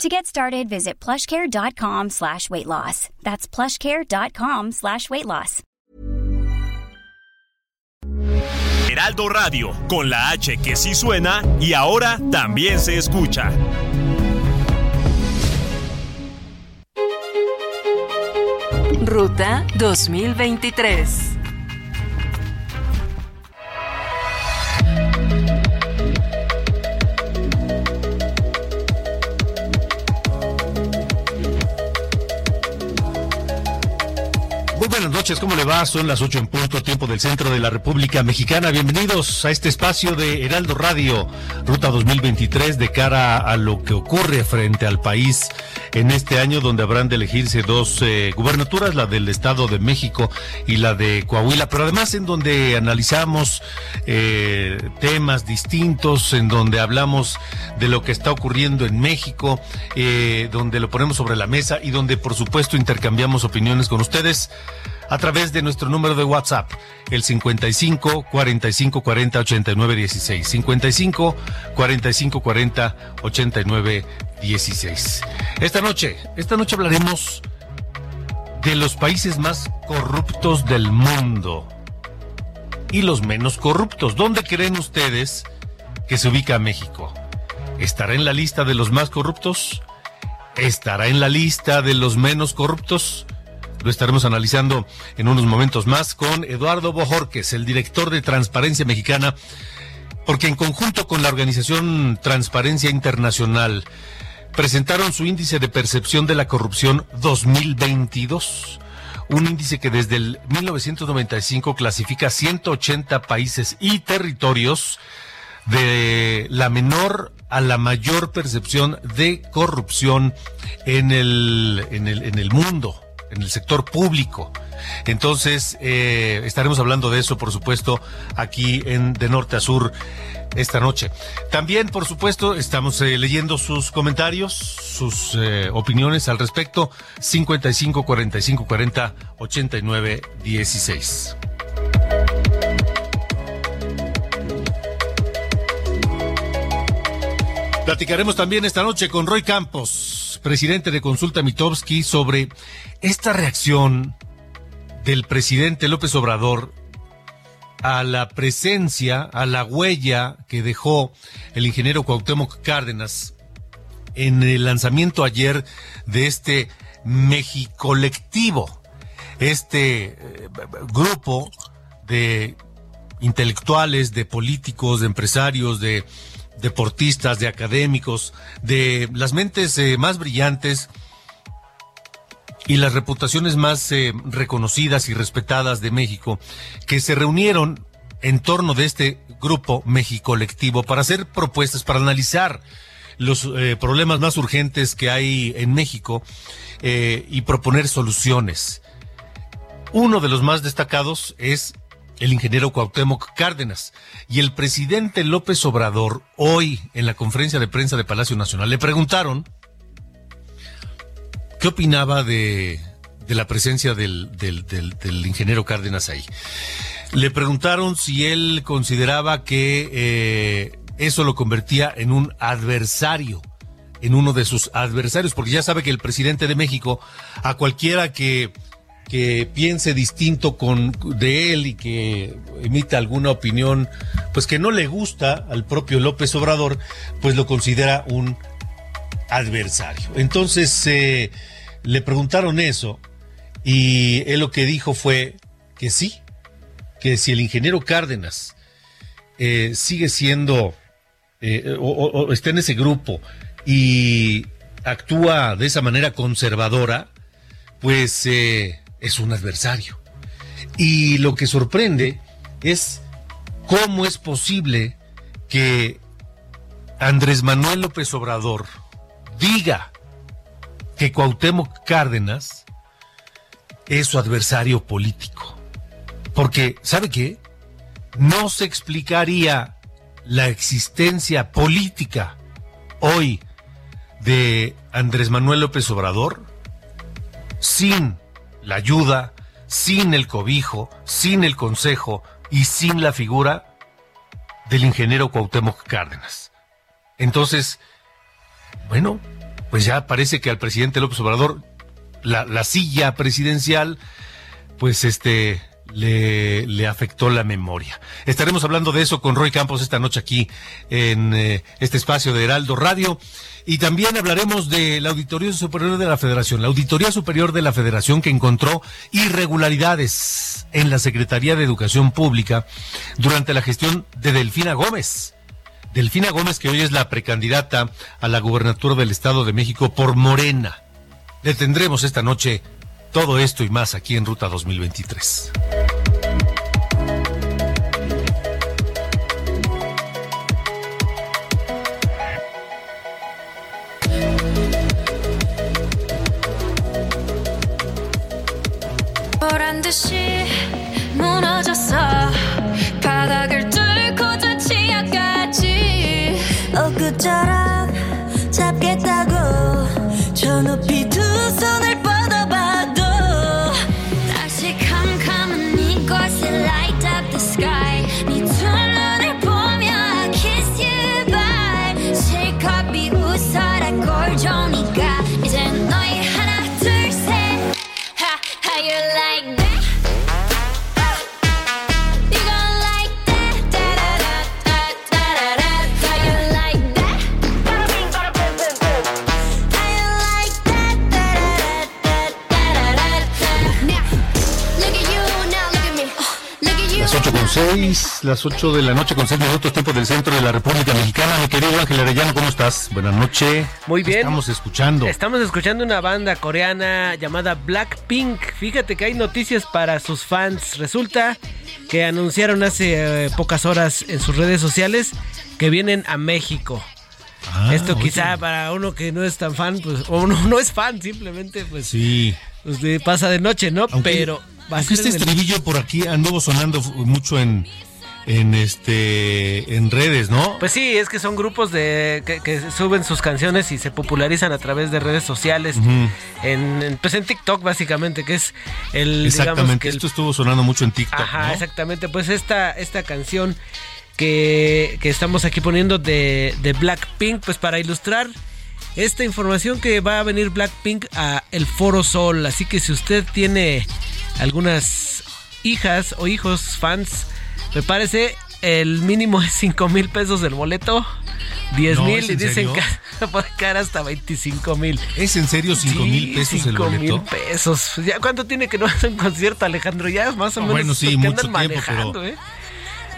To get started, visit plushcare.com slash weight loss. That's plushcare.com slash weight loss. Heraldo Radio, con la H que sí suena y ahora también se escucha. Ruta 2023. Buenas noches, ¿cómo le va? Son las ocho en punto, tiempo del centro de la República Mexicana. Bienvenidos a este espacio de Heraldo Radio, Ruta 2023, de cara a lo que ocurre frente al país en este año, donde habrán de elegirse dos eh, gubernaturas, la del Estado de México y la de Coahuila, pero además en donde analizamos eh, temas distintos, en donde hablamos de lo que está ocurriendo en México, eh, donde lo ponemos sobre la mesa y donde, por supuesto, intercambiamos opiniones con ustedes a través de nuestro número de WhatsApp, el 55 45 40 89 16. 55 45 40 89 16. Esta noche, esta noche hablaremos de los países más corruptos del mundo y los menos corruptos. ¿Dónde creen ustedes que se ubica México? ¿Estará en la lista de los más corruptos? ¿Estará en la lista de los menos corruptos? Lo estaremos analizando en unos momentos más con Eduardo Bojorques, el director de Transparencia Mexicana, porque en conjunto con la organización Transparencia Internacional presentaron su índice de percepción de la corrupción 2022 un índice que desde el 1995 clasifica 180 países y territorios de la menor a la mayor percepción de corrupción en el, en el, en el mundo en el sector público. Entonces, eh, estaremos hablando de eso, por supuesto, aquí en De Norte a Sur esta noche. También, por supuesto, estamos eh, leyendo sus comentarios, sus eh, opiniones al respecto. 55 45 40 89 16. Platicaremos también esta noche con Roy Campos, presidente de Consulta Mitowski, sobre esta reacción del presidente López Obrador a la presencia, a la huella que dejó el ingeniero Cuauhtémoc Cárdenas en el lanzamiento ayer de este Mexicolectivo, este eh, grupo de intelectuales, de políticos, de empresarios, de deportistas, de académicos, de las mentes eh, más brillantes y las reputaciones más eh, reconocidas y respetadas de México, que se reunieron en torno de este grupo México Colectivo para hacer propuestas, para analizar los eh, problemas más urgentes que hay en México y proponer soluciones. Uno de los más destacados es el ingeniero Cuauhtémoc Cárdenas. Y el presidente López Obrador, hoy en la conferencia de prensa de Palacio Nacional, le preguntaron qué opinaba de, la presencia del, ingeniero Cárdenas ahí. Le preguntaron si él consideraba que eh, eso lo convertía en un adversario en uno de sus adversarios, porque ya sabe que el presidente de México, a cualquiera que que piense distinto con de él y que emita alguna opinión pues que no le gusta al propio López Obrador, pues lo considera un adversario. Entonces eh, le preguntaron eso y él lo que dijo fue que sí, que si el ingeniero Cárdenas eh, sigue siendo eh, o está en ese grupo y actúa de esa manera conservadora, pues es un adversario. Y lo que sorprende es cómo es posible que Andrés Manuel López Obrador diga que Cuauhtémoc Cárdenas es su adversario político. porque, ¿sabe qué? No se explicaría la existencia política hoy de Andrés Manuel López Obrador sin la ayuda, sin el cobijo, sin el consejo y sin la figura del ingeniero Cuauhtémoc Cárdenas. Entonces, bueno, pues ya parece que al presidente López Obrador la, la silla presidencial, pues este le, le, afectó la memoria. Estaremos hablando de eso con Roy Campos esta noche aquí en eh, este espacio de Heraldo Radio. Y también hablaremos de la Auditoría Superior de la Federación, la Auditoría Superior de la Federación que encontró irregularidades en la Secretaría de Educación Pública durante la gestión de Delfina Gómez. Delfina Gómez, que hoy es la precandidata a la gubernatura del Estado de México por Morena. Le tendremos esta noche todo esto y más aquí en Ruta 2023. 是。6, las 8 de la noche con 6 minutos, tiempo del centro de la República Mexicana. Mi querido Ángel Arellano, ¿cómo estás? Buenas noches. Muy bien. Estamos escuchando. Estamos escuchando una banda coreana llamada Blackpink. Fíjate que hay noticias para sus fans. Resulta que anunciaron hace eh, pocas horas en sus redes sociales que vienen a México. Ah, Esto quizá oye. para uno que no es tan fan, pues, o uno no es fan, simplemente, pues, sí. pues pasa de noche, ¿no? Aunque, Pero aunque este estribillo por aquí anduvo sonando mucho en en este en redes, ¿no? Pues sí, es que son grupos de que, que suben sus canciones y se popularizan a través de redes sociales, uh -huh. en, pues en TikTok básicamente, que es el exactamente. Que el, Esto estuvo sonando mucho en TikTok. Ajá, ¿no? exactamente. Pues esta esta canción que, que estamos aquí poniendo de, de Blackpink, pues para ilustrar esta información que va a venir Blackpink a el Foro Sol. Así que si usted tiene algunas hijas o hijos fans, me parece el mínimo es 5 mil pesos el boleto. 10 No, mil ¿es y en dicen que puede caer hasta 25 mil. ¿Es en serio 5 mil pesos el cinco boleto? mil pesos. ¿Ya cuánto tiene que no hacer un concierto, Alejandro? Ya es más o Ah, menos bueno, sí, mucho tiempo, manejando, pero- ¿eh?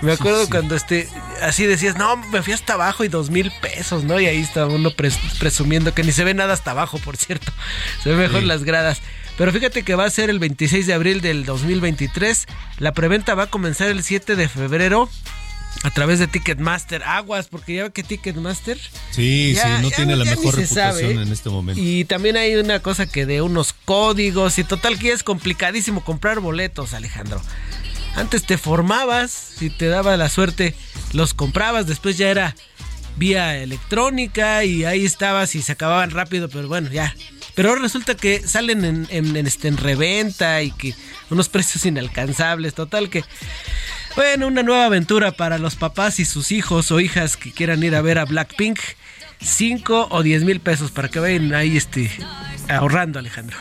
Me acuerdo Sí, sí. cuando este, así decías, no, me fui hasta abajo y dos mil pesos, ¿no? Y ahí está uno pres- presumiendo que ni se ve nada hasta abajo, por cierto. Se ve mejor Sí. las gradas. Pero fíjate que va a ser el 26 de abril del 2023. La preventa va a comenzar el 7 de febrero a través de Ticketmaster. Aguas, porque ya ve que Ticketmaster Sí, ya- sí, no ya- tiene la ya mejor reputación sabe. en este momento. y también hay una cosa que de unos códigos y total que es complicadísimo comprar boletos, Alejandro. Antes te formabas, si te daba la suerte, los comprabas, después ya era vía electrónica y ahí estabas y se acababan rápido, pero bueno, ya. Pero resulta que salen en, en- en, este, en reventa y que unos precios inalcanzables, total que... Bueno, una nueva aventura para los papás y sus hijos o hijas que quieran ir a ver a Blackpink. 5 o 10 mil pesos para que vayan ahí este, ahorrando, Alejandro.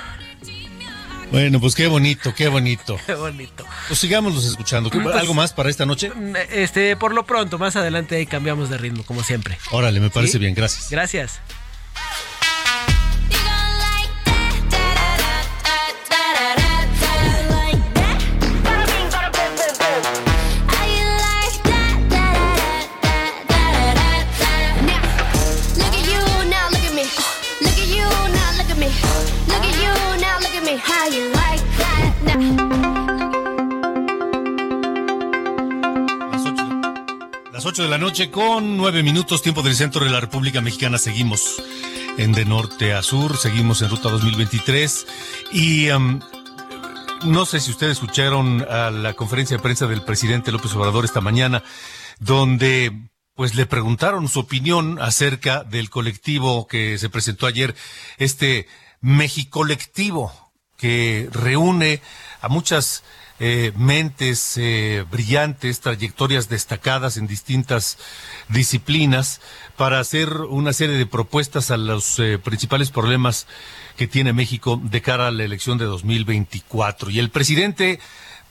Bueno, pues qué bonito, qué bonito. Qué bonito. Pues sigámoslos escuchando. ¿Qué- Pues- ¿Algo más para esta noche? Este, por lo pronto, más adelante ahí cambiamos de ritmo, como siempre. Órale, me parece ¿Sí? bien, gracias. Gracias. Las ocho de la noche con nueve minutos, tiempo del centro de la República Mexicana. Seguimos en de norte a sur, seguimos en ruta 2023 y em, no sé si ustedes escucharon a la conferencia de prensa del presidente López Obrador esta mañana, donde pues le preguntaron su opinión acerca del colectivo que se presentó ayer, este Mexicolectivo, que reúne a muchas eh, mentes eh, brillantes, trayectorias destacadas en distintas disciplinas, para hacer una serie de propuestas a los eh, principales problemas que tiene México de cara a la elección de 2024. Y el presidente,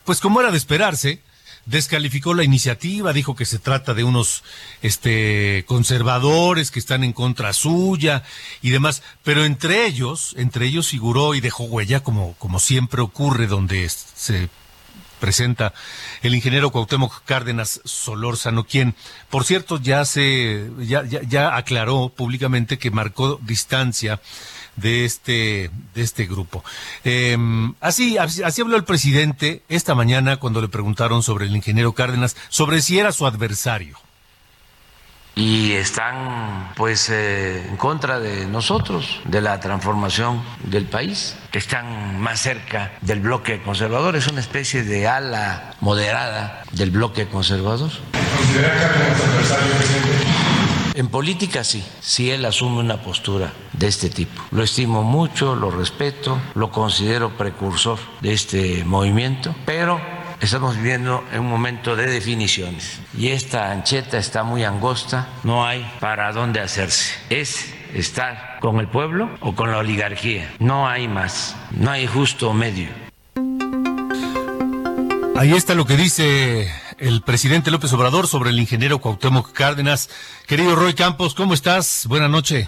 pues como era de esperarse, descalificó la iniciativa, dijo que se trata de unos este conservadores que están en contra suya y demás, pero entre ellos, entre ellos figuró y dejó huella como como siempre ocurre donde se presenta el ingeniero Cuauhtémoc Cárdenas Solórzano, quien, por cierto, ya se ya, ya, ya aclaró públicamente que marcó distancia de este, de este grupo. Eh, así, así habló el presidente esta mañana cuando le preguntaron sobre el ingeniero Cárdenas, sobre si era su adversario y están pues eh, en contra de nosotros, de la transformación del país, que están más cerca del bloque conservador, es una especie de ala moderada del bloque conservador. En política sí, sí él asume una postura de este tipo. Lo estimo mucho, lo respeto, lo considero precursor de este movimiento, pero estamos viviendo en un momento de definiciones y esta ancheta está muy angosta, no hay para dónde hacerse. Es estar con el pueblo o con la oligarquía, no hay más, no hay justo medio. Ahí está lo que dice el presidente López Obrador sobre el ingeniero Cuauhtémoc Cárdenas. Querido Roy Campos, ¿cómo estás? Buenas noches.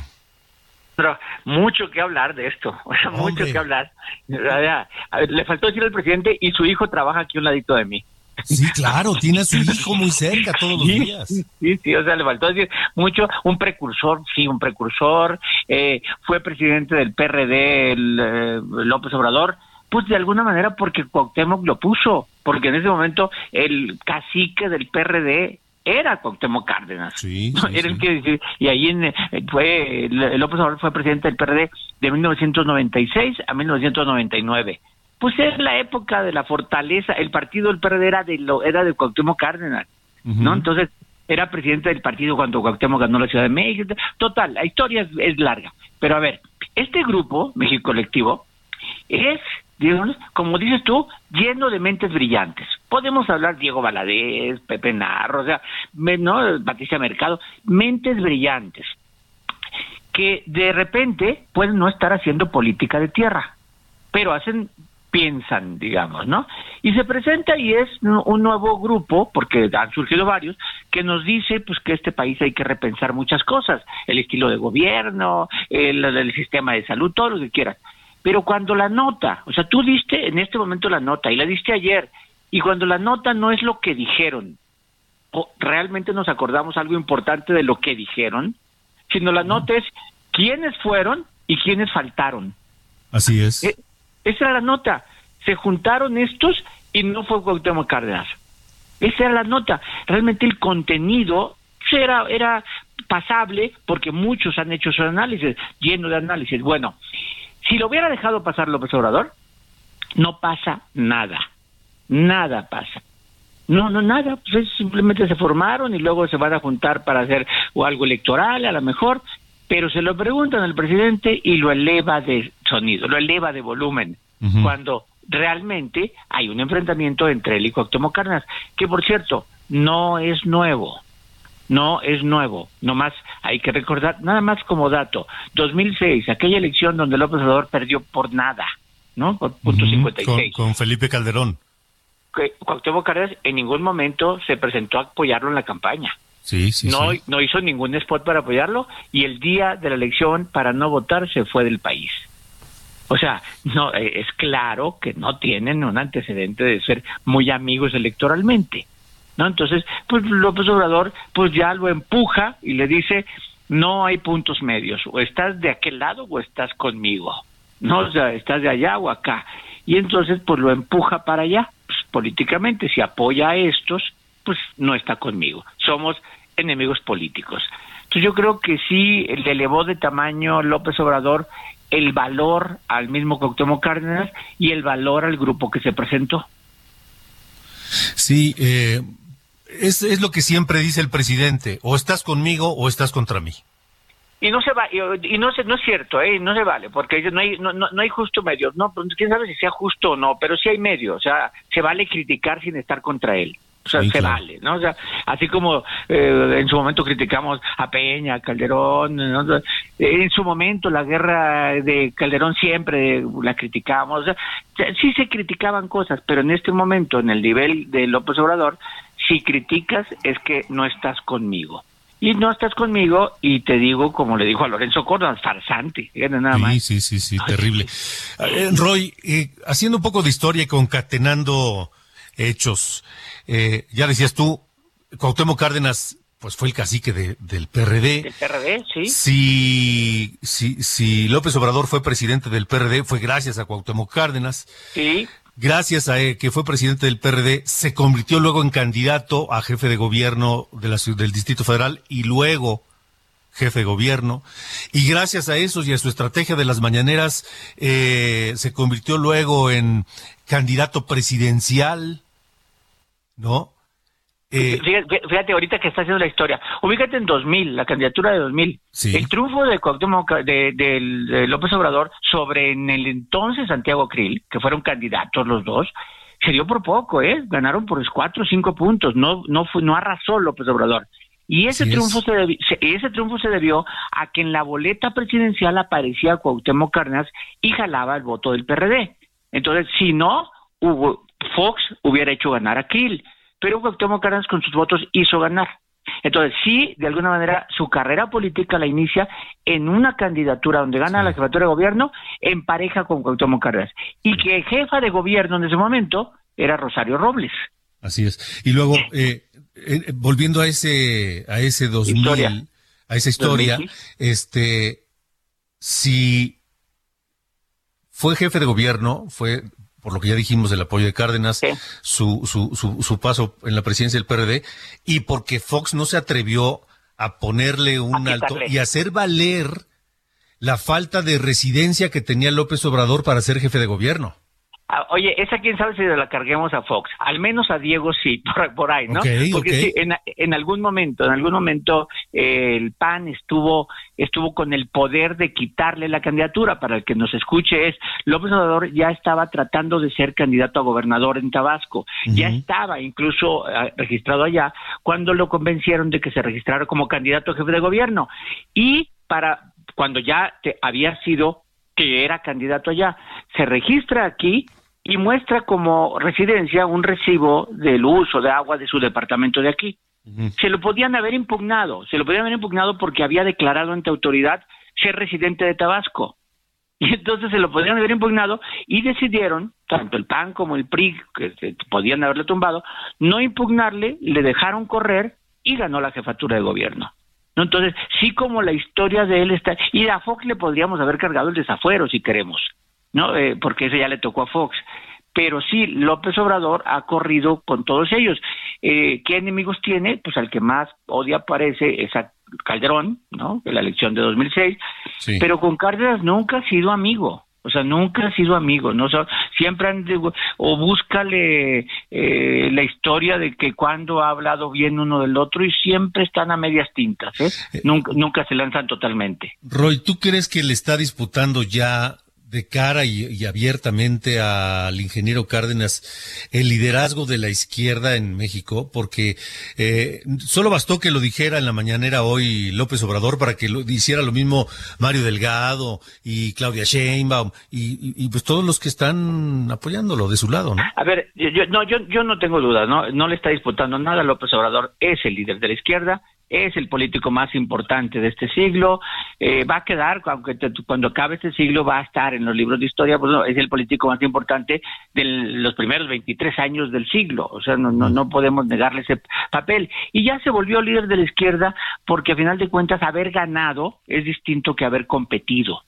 Pero mucho que hablar de esto, o sea, mucho que hablar. Le faltó decir al presidente y su hijo trabaja aquí a un ladito de mí. Sí, claro, tiene a su hijo muy cerca todos los días. Sí, sí, o sea, le faltó decir mucho, un precursor, sí, un precursor, eh, fue presidente del PRD, el, eh, López Obrador, pues de alguna manera porque Cuauhtémoc lo puso, porque en ese momento el cacique del PRD era Cuauhtémoc Cárdenas. Sí, era el que y ahí en, fue López Obrador fue presidente del PRD de 1996 a 1999. Pues es la época de la fortaleza, el partido del PRD era de lo era de Cuauhtémoc Cárdenas, ¿no? Entonces era presidente del partido cuando Cuauhtémoc ganó la Ciudad de México. Total, la historia es, es larga. Pero a ver, este grupo, México Colectivo, es como dices tú, lleno de mentes brillantes. Podemos hablar Diego Valadez, Pepe Narro, o sea, ¿no? Patricia Mercado, mentes brillantes que de repente pueden no estar haciendo política de tierra, pero hacen piensan, digamos, ¿no? Y se presenta y es un nuevo grupo, porque han surgido varios, que nos dice pues que este país hay que repensar muchas cosas, el estilo de gobierno, el, el sistema de salud, todo lo que quieras. Pero cuando la nota, o sea, tú diste en este momento la nota y la diste ayer, y cuando la nota no es lo que dijeron, o realmente nos acordamos algo importante de lo que dijeron, sino la nota es quiénes fueron y quiénes faltaron. Así es. E, esa era la nota. Se juntaron estos y no fue Cuauhtémoc Cárdenas. Esa era la nota. Realmente el contenido era, era pasable porque muchos han hecho su análisis, lleno de análisis. Bueno, si lo hubiera dejado pasar López Obrador, no pasa nada. Nada pasa. No, no, nada. Pues simplemente se formaron y luego se van a juntar para hacer o algo electoral, a lo mejor. Pero se lo preguntan al presidente y lo eleva de sonido, lo eleva de volumen. Cuando realmente hay un enfrentamiento entre él y Cuauhtémoc Cárdenas, que por cierto, no es nuevo no es nuevo. Nomás hay que recordar, nada más como dato, 2006, aquella elección donde López Obrador perdió por nada, ¿no? Por punto 56. Con, con, Felipe Calderón. Que Cuauhtémoc Cárdenas en ningún momento se presentó a apoyarlo en la campaña. Sí, sí, no, sí. no hizo ningún spot para apoyarlo y el día de la elección para no votar se fue del país. O sea, no eh, es claro que no tienen un antecedente de ser muy amigos electoralmente. ¿No? Entonces, pues López Obrador pues ya lo empuja y le dice, no hay puntos medios, o estás de aquel lado o estás conmigo, no, o sea, estás de allá o acá. Y entonces pues lo empuja para allá, pues, políticamente, si apoya a estos, pues no está conmigo, somos enemigos políticos. Entonces yo creo que sí le elevó de tamaño López Obrador el valor al mismo Cuauhtémoc Cárdenas y el valor al grupo que se presentó. Sí, eh, es, es lo que siempre dice el presidente, o estás conmigo o estás contra mí. Y no se va y, no se, no es cierto, ¿eh? no se vale, porque no hay no, no, no hay justo medio. No, pues, quién sabe si sea justo o no, pero sí hay medio, o sea, se vale criticar sin estar contra él. O sea, se vale, ¿no? O sea, así como eh, en su momento criticamos a Peña, a Calderón, ¿no? en su momento la guerra de Calderón siempre la criticamos, o sea, sí se criticaban cosas, pero en este momento, en el nivel de López Obrador, si criticas es que no estás conmigo. Y no estás conmigo y te digo, como le dijo a Lorenzo Córdoba, farsante, nada más. Sí, sí, sí, sí, terrible. Eh, Roy, eh, haciendo un poco de historia y concatenando hechos, eh, ya decías tú, Cuauhtémoc Cárdenas pues fue el cacique de, del PRD. Del PRD, sí. Si, si, si López Obrador fue presidente del PRD, fue gracias a Cuauhtémoc Cárdenas. Sí. Gracias a que fue presidente del PRD, se convirtió luego en candidato a jefe de gobierno del Distrito Federal y luego jefe de gobierno. Y gracias a eso y a su estrategia de las mañaneras, eh, se convirtió luego en candidato presidencial ¿no? Eh, fíjate, ahorita que está haciendo la historia, ubícate en 2000, la candidatura de 2000. El triunfo de, de, de, López Obrador sobre en el entonces Santiago Krill, que fueron candidatos los dos, se dio por poco, ¿eh? Ganaron por cuatro o cinco puntos, no, no, fue, no arrasó López Obrador. Y ese triunfo se, debió, ese triunfo se debió a que en la boleta presidencial aparecía Cuauhtémoc Cárdenas y jalaba el voto del PRD. Entonces, si no, hubo, Fox hubiera hecho ganar a Krill, pero Cuauhtémoc Cárdenas con sus votos hizo ganar. Entonces, sí, de alguna manera, su carrera política la inicia en una candidatura donde gana la jefatura de gobierno en pareja con Cuauhtémoc Cárdenas. Y que jefa de gobierno en ese momento era Rosario Robles. Así es. Y luego, eh, eh, volviendo a ese, a ese 2000, a esa historia, este, si fue jefe de gobierno, fue por lo que ya dijimos del apoyo de Cárdenas, su, su, su, su, paso en la presidencia del PRD, y porque Fox no se atrevió a ponerle un alto y hacer valer la falta de residencia que tenía López Obrador para ser jefe de gobierno. Ah, oye, esa quién sabe si la carguemos a Fox. Al menos a Diego sí, por, ahí, ¿no? Porque sí, en, en, algún momento, en algún momento eh, el PAN estuvo estuvo con el poder de quitarle la candidatura. Para el que nos escuche es López Obrador ya estaba tratando de ser candidato a gobernador en Tabasco. Ya estaba incluso ah, registrado allá cuando lo convencieron de que se registrara como candidato a jefe de gobierno. Y para cuando ya te, había sido que era candidato allá, se registra aquí y muestra como residencia un recibo del uso de agua de su departamento de aquí. Se lo podían haber impugnado, se lo podían haber impugnado porque había declarado ante autoridad ser residente de Tabasco. Y entonces se lo podían haber impugnado y decidieron, tanto el PAN como el PRI, que podían haberle tumbado, no impugnarle, le dejaron correr y ganó la jefatura de gobierno. ¿no? Entonces, sí como la historia de él está, y a Fox le podríamos haber cargado el desafuero si queremos, ¿no? Eh, porque ese ya le tocó a Fox. Pero sí, López Obrador ha corrido con todos ellos. Eh, ¿Qué enemigos tiene? Pues al que más odia parece es a Calderón, ¿no? De la elección de 2006. Pero con Cárdenas nunca ha sido amigo. O sea, nunca ha sido amigo, ¿no? siempre han, o búscale eh, la historia de que cuando ha hablado bien uno del otro y siempre están a medias tintas, ¿eh? eh nunca, nunca se lanzan totalmente. Roy, ¿tú crees que le está disputando ya de cara y, abiertamente al ingeniero Cárdenas el liderazgo de la izquierda en México, porque eh, solo bastó que lo dijera en la mañanera hoy López Obrador para que lo hiciera lo mismo Mario Delgado y Claudia Sheinbaum y, pues todos los que están apoyándolo de su lado, ¿no? A ver, yo, no, yo, yo no tengo duda, ¿no? No le está disputando nada. López Obrador es el líder de la izquierda es el político más importante de este siglo, eh, va a quedar, aunque cuando acabe este siglo va a estar en los libros de historia, pues es el político más importante de los primeros 23 años del siglo, o sea, no, no, no podemos negarle ese papel. Y ya se volvió líder de la izquierda porque a final de cuentas haber ganado es distinto que haber competido.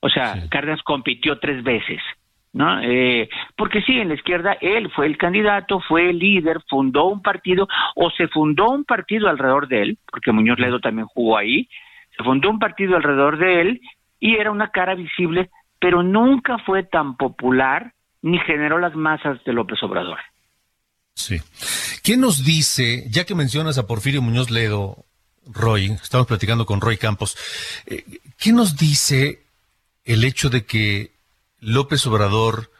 O sea, Cárdenas compitió tres veces. ¿no? Eh, porque sí, en la izquierda él fue el candidato, fue el líder, fundó un partido o se fundó un partido alrededor de él, porque Muñoz Ledo también jugó ahí, se fundó un partido alrededor de él y era una cara visible, pero nunca fue tan popular ni generó las masas de López Obrador. Sí. ¿Qué nos dice, ya que mencionas a Porfirio Muñoz Ledo, Roy, estamos platicando con Roy Campos, eh, ¿qué nos dice el hecho de que López Obrador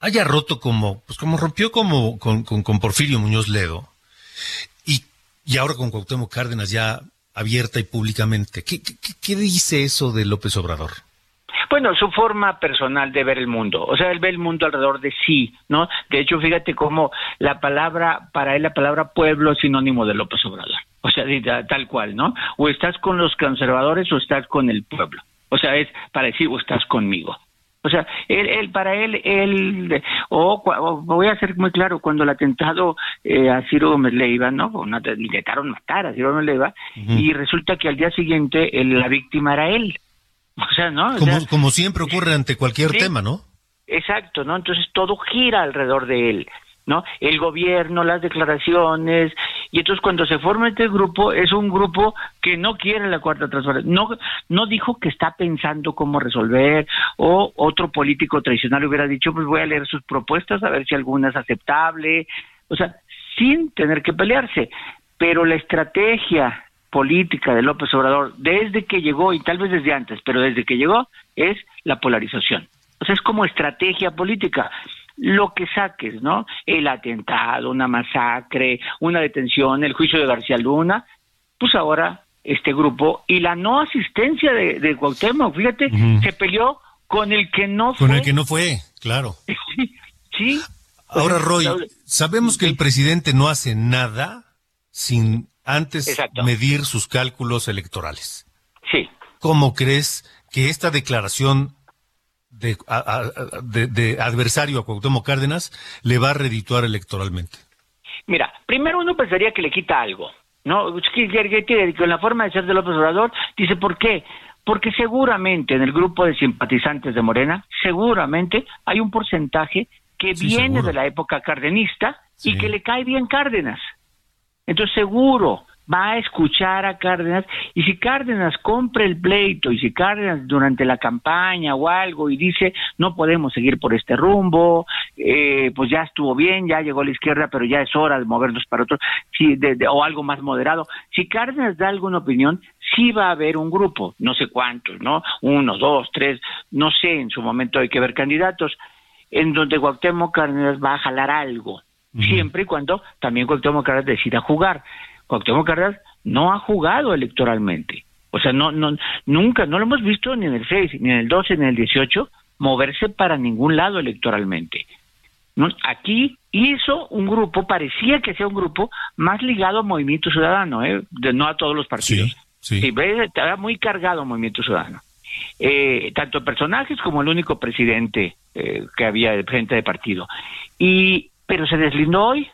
haya roto como, pues como rompió como con, Porfirio Muñoz Ledo y, y ahora con Cuauhtémoc Cárdenas ya abierta y públicamente. ¿Qué, qué, qué dice eso de López Obrador? Bueno, su forma personal de ver el mundo. O sea, él ve el mundo alrededor de sí, ¿no? De hecho, fíjate cómo la palabra, para él la palabra pueblo es sinónimo de López Obrador. O sea, tal cual, ¿no? O estás con los conservadores o estás con el pueblo. O sea, es para decir, o estás conmigo. O sea, él, para él, él, o, voy a ser muy claro, cuando el atentado eh, a Ciro Gómez Leiva, ¿no? intentaron matar a Ciro Gómez Leiva, y resulta que al día siguiente la víctima era él. O sea, ¿no? como, siempre ocurre ante cualquier tema, ¿no? Exacto, ¿no? Entonces todo gira alrededor de él. ¿no? El gobierno, las declaraciones, y entonces cuando se forma este grupo, es un grupo que no quiere la cuarta transformación, no, no dijo que está pensando cómo resolver, o otro político tradicional hubiera dicho, pues voy a leer sus propuestas a ver si alguna es aceptable, o sea, sin tener que pelearse, pero la estrategia política de López Obrador desde que llegó, y tal vez desde antes, pero desde que llegó, es la polarización. O sea, es como estrategia política lo que saques, ¿no? El atentado, una masacre, una detención, el juicio de García Luna, pues ahora este grupo y la no asistencia de, de Cuauhtémoc, fíjate, se peleó con el que no fue. Con el que no fue, claro. sí. Ahora, Roy, sabemos que el presidente no hace nada sin antes medir sus cálculos electorales. Sí. ¿Cómo crees que esta declaración de, adversario a Cuauhtémoc Cárdenas le va a redituar electoralmente? Mira, primero uno pensaría que le quita algo, ¿no? Con la forma de ser de López Obrador, dice, ¿por qué? Porque seguramente en el grupo de simpatizantes de Morena, seguramente hay un porcentaje que viene de la época cardenista y que le cae bien Cárdenas. Entonces seguro va a escuchar a Cárdenas y si Cárdenas compra el pleito y si Cárdenas durante la campaña o algo y dice no podemos seguir por este rumbo, eh, pues ya estuvo bien, ya llegó a la izquierda, pero ya es hora de movernos para otro, si o algo más moderado. Si Cárdenas da alguna opinión, sí va a haber un grupo, no sé cuántos, ¿no? Uno, dos, tres, no sé, en su momento hay que ver candidatos, en donde Cuauhtémoc Cárdenas va a jalar algo, siempre y cuando también Cuauhtémoc Cárdenas decida jugar. Cuauhtémoc Cárdenas no ha jugado electoralmente. O sea, no, no, nunca, no lo hemos visto ni en el 6, ni en el 12, ni en el 18 moverse para ningún lado electoralmente. ¿No? Aquí hizo un grupo, parecía que sea un grupo más ligado al Movimiento Ciudadano, ¿eh? de, no a todos los partidos. Sí, sí. estaba muy cargado Movimiento Ciudadano. Eh, tanto personajes como el único presidente eh, que había de frente de partido. Y, pero se deslindó hoy,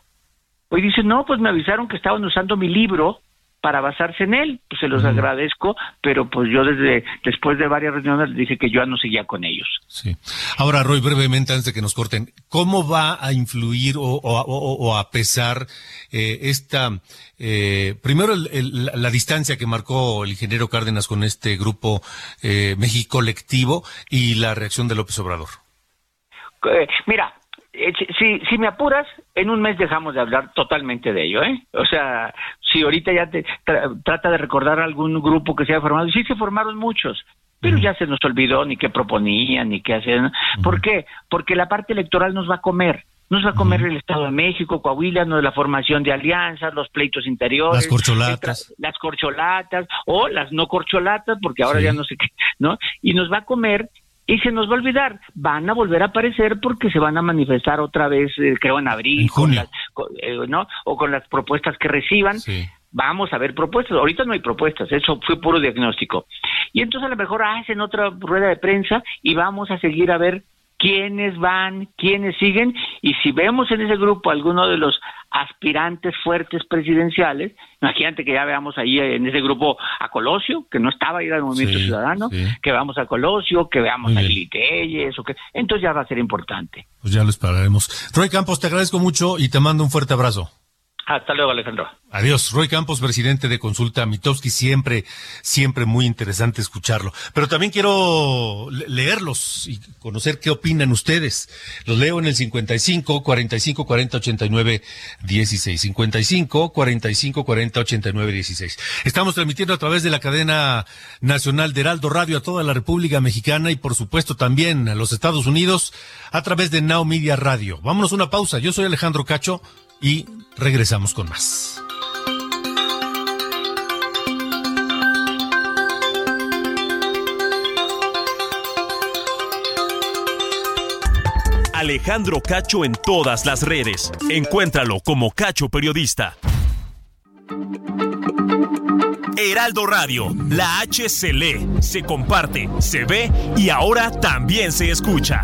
Hoy dice, no, pues me avisaron que estaban usando mi libro para basarse en él. Pues se los agradezco, pero pues yo desde después de varias reuniones les dije que yo ya no seguía con ellos. Sí. Ahora, Roy, brevemente, antes de que nos corten, ¿cómo va a influir o, a pesar eh, esta, eh, primero la distancia que marcó el ingeniero Cárdenas con este grupo eh, México colectivo y la reacción de López Obrador? Eh, mira, si, si me apuras, en un mes dejamos de hablar totalmente de ello, ¿eh? O sea, si ahorita ya te trata de recordar algún grupo que se haya formado, sí se formaron muchos, pero ya se nos olvidó ni qué proponían, ni qué hacían. ¿Por qué? Porque la parte electoral nos va a comer. Nos va a comer el Estado de México, Coahuila, no de la formación de alianzas, los pleitos interiores. Las corcholatas. Las corcholatas, o las no corcholatas, porque ahora ya no sé qué, ¿no? Y nos va a comer y se nos va a olvidar, van a volver a aparecer porque se van a manifestar otra vez, eh, creo en abril, con las, eh, ¿no? O con las propuestas que reciban. Vamos a ver propuestas. Ahorita no hay propuestas, eso fue puro diagnóstico. Y entonces a lo mejor hacen otra rueda de prensa y vamos a seguir a ver quiénes van, quiénes siguen, y si vemos en ese grupo alguno de los aspirantes fuertes presidenciales, imagínate que ya veamos ahí en ese grupo a Colosio, que no estaba ahí en el Movimiento Ciudadano, que veamos a Colosio, que veamos a Glitelles, o que, entonces ya va a ser importante. Pues ya lo esperaremos. Roy Campos, te agradezco mucho y te mando un fuerte abrazo. Hasta luego, Alejandro. Adiós. Roy Campos, presidente de Consulta Mitowski, siempre, siempre muy interesante escucharlo. Pero también quiero leerlos y conocer qué opinan ustedes. Los leo en el 55 45 40 89 16. 55 45 40 89 16. Estamos transmitiendo a través de la cadena nacional de Heraldo Radio a toda la República Mexicana y por supuesto también a los Estados Unidos a través de Now Media Radio. Vámonos una pausa. Yo soy Alejandro Cacho y regresamos con más. Alejandro Cacho en todas las redes. Encuéntralo como Cacho Periodista. Heraldo Radio, la H se lee, se comparte, se ve y ahora también se escucha.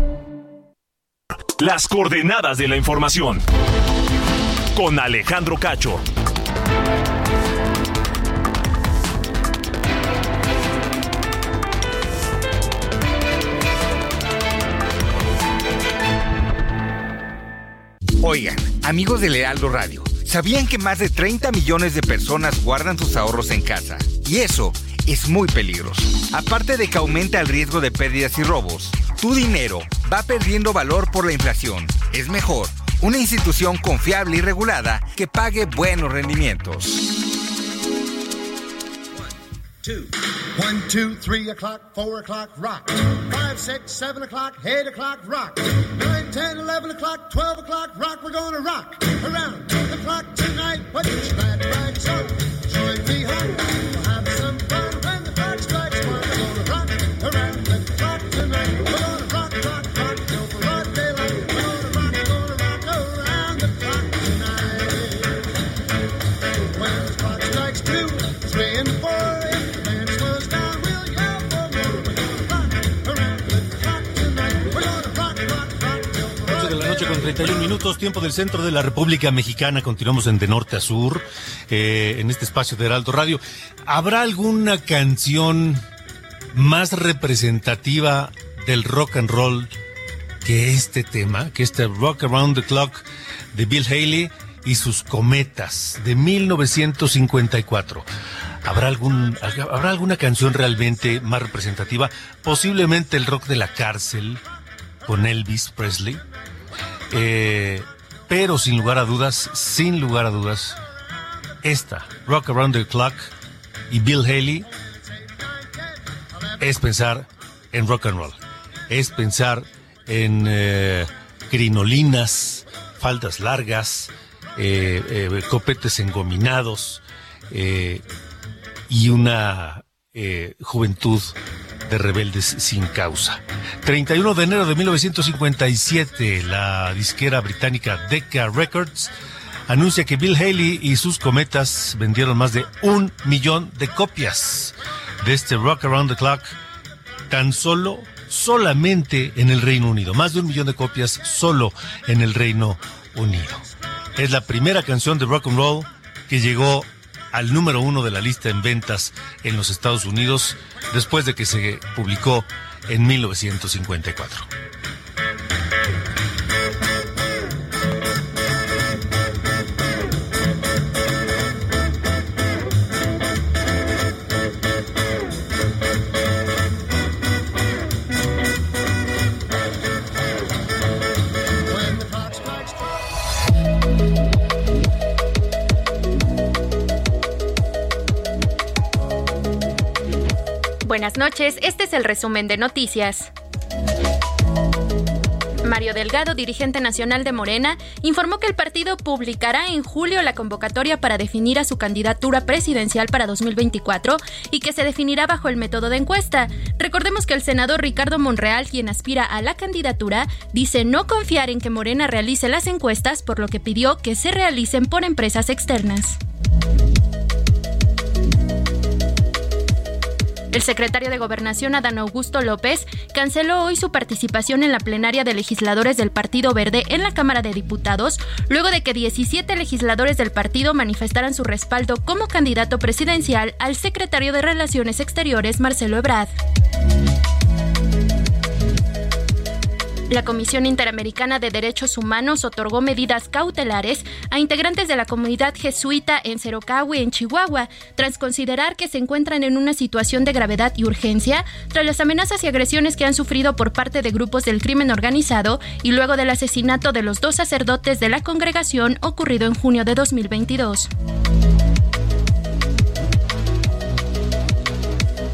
Las coordenadas de la información. Con Alejandro Cacho. Oigan, amigos de Lealdo Radio, ¿sabían que más de 30 millones de personas guardan sus ahorros en casa? Y eso es muy peligroso. Aparte de que aumenta el riesgo de pérdidas y robos, tu dinero va perdiendo valor por la inflación. Es mejor una institución confiable y regulada que pague buenos rendimientos. two. One, two, three o'clock, four o'clock, rock. Five, six, seven o'clock, eight o'clock, rock. Nine, ten, eleven o'clock, twelve o'clock, rock. We're gonna rock around the clock tonight. Put your glad rags on. Join me home. Con 31 minutos, tiempo del centro de la República Mexicana. Continuamos en De Norte a Sur, eh, en este espacio de Heraldo Radio. ¿Habrá alguna canción más representativa del rock and roll que este tema, que este Rock Around the Clock de Bill Haley y sus cometas de 1954? ¿Habrá, algún, ¿Habrá alguna canción realmente más representativa? Posiblemente el rock de la cárcel con Elvis Presley. Eh, pero sin lugar a dudas, sin lugar a dudas, esta, Rock Around the Clock y Bill Haley, es pensar en rock and roll. Es pensar en eh, crinolinas, faldas largas, eh, eh, copetes engominados eh, y una eh, juventud de rebeldes sin causa. 31 de enero de 1957, la disquera británica Decca Records anuncia que Bill Haley y sus cometas vendieron más de un millón de copias de este Rock Around the Clock tan solo, solamente en el Reino Unido. Más de un millón de copias solo en el Reino Unido. Es la primera canción de rock and roll que llegó al número uno de la lista en ventas en los Estados Unidos después de que se publicó en 1954. Este es el resumen de noticias. Mario Delgado, dirigente nacional de Morena, informó que el partido publicará en julio la convocatoria para definir a su candidatura presidencial para 2024 y que se definirá bajo el método de encuesta. Recordemos que el senador Ricardo Monreal, quien aspira a la candidatura, dice no confiar en que Morena realice las encuestas, por lo que pidió que se realicen por empresas externas. El secretario de Gobernación, Adán Augusto López, canceló hoy su participación en la plenaria de legisladores del Partido Verde en la Cámara de Diputados, luego de que 17 legisladores del partido manifestaran su respaldo como candidato presidencial al secretario de Relaciones Exteriores, Marcelo Ebrard. La Comisión Interamericana de Derechos Humanos otorgó medidas cautelares a integrantes de la comunidad jesuita en Cerocahui, en Chihuahua, tras considerar que se encuentran en una situación de gravedad y urgencia tras las amenazas y agresiones que han sufrido por parte de grupos del crimen organizado y luego del asesinato de los dos sacerdotes de la congregación ocurrido en junio de 2022.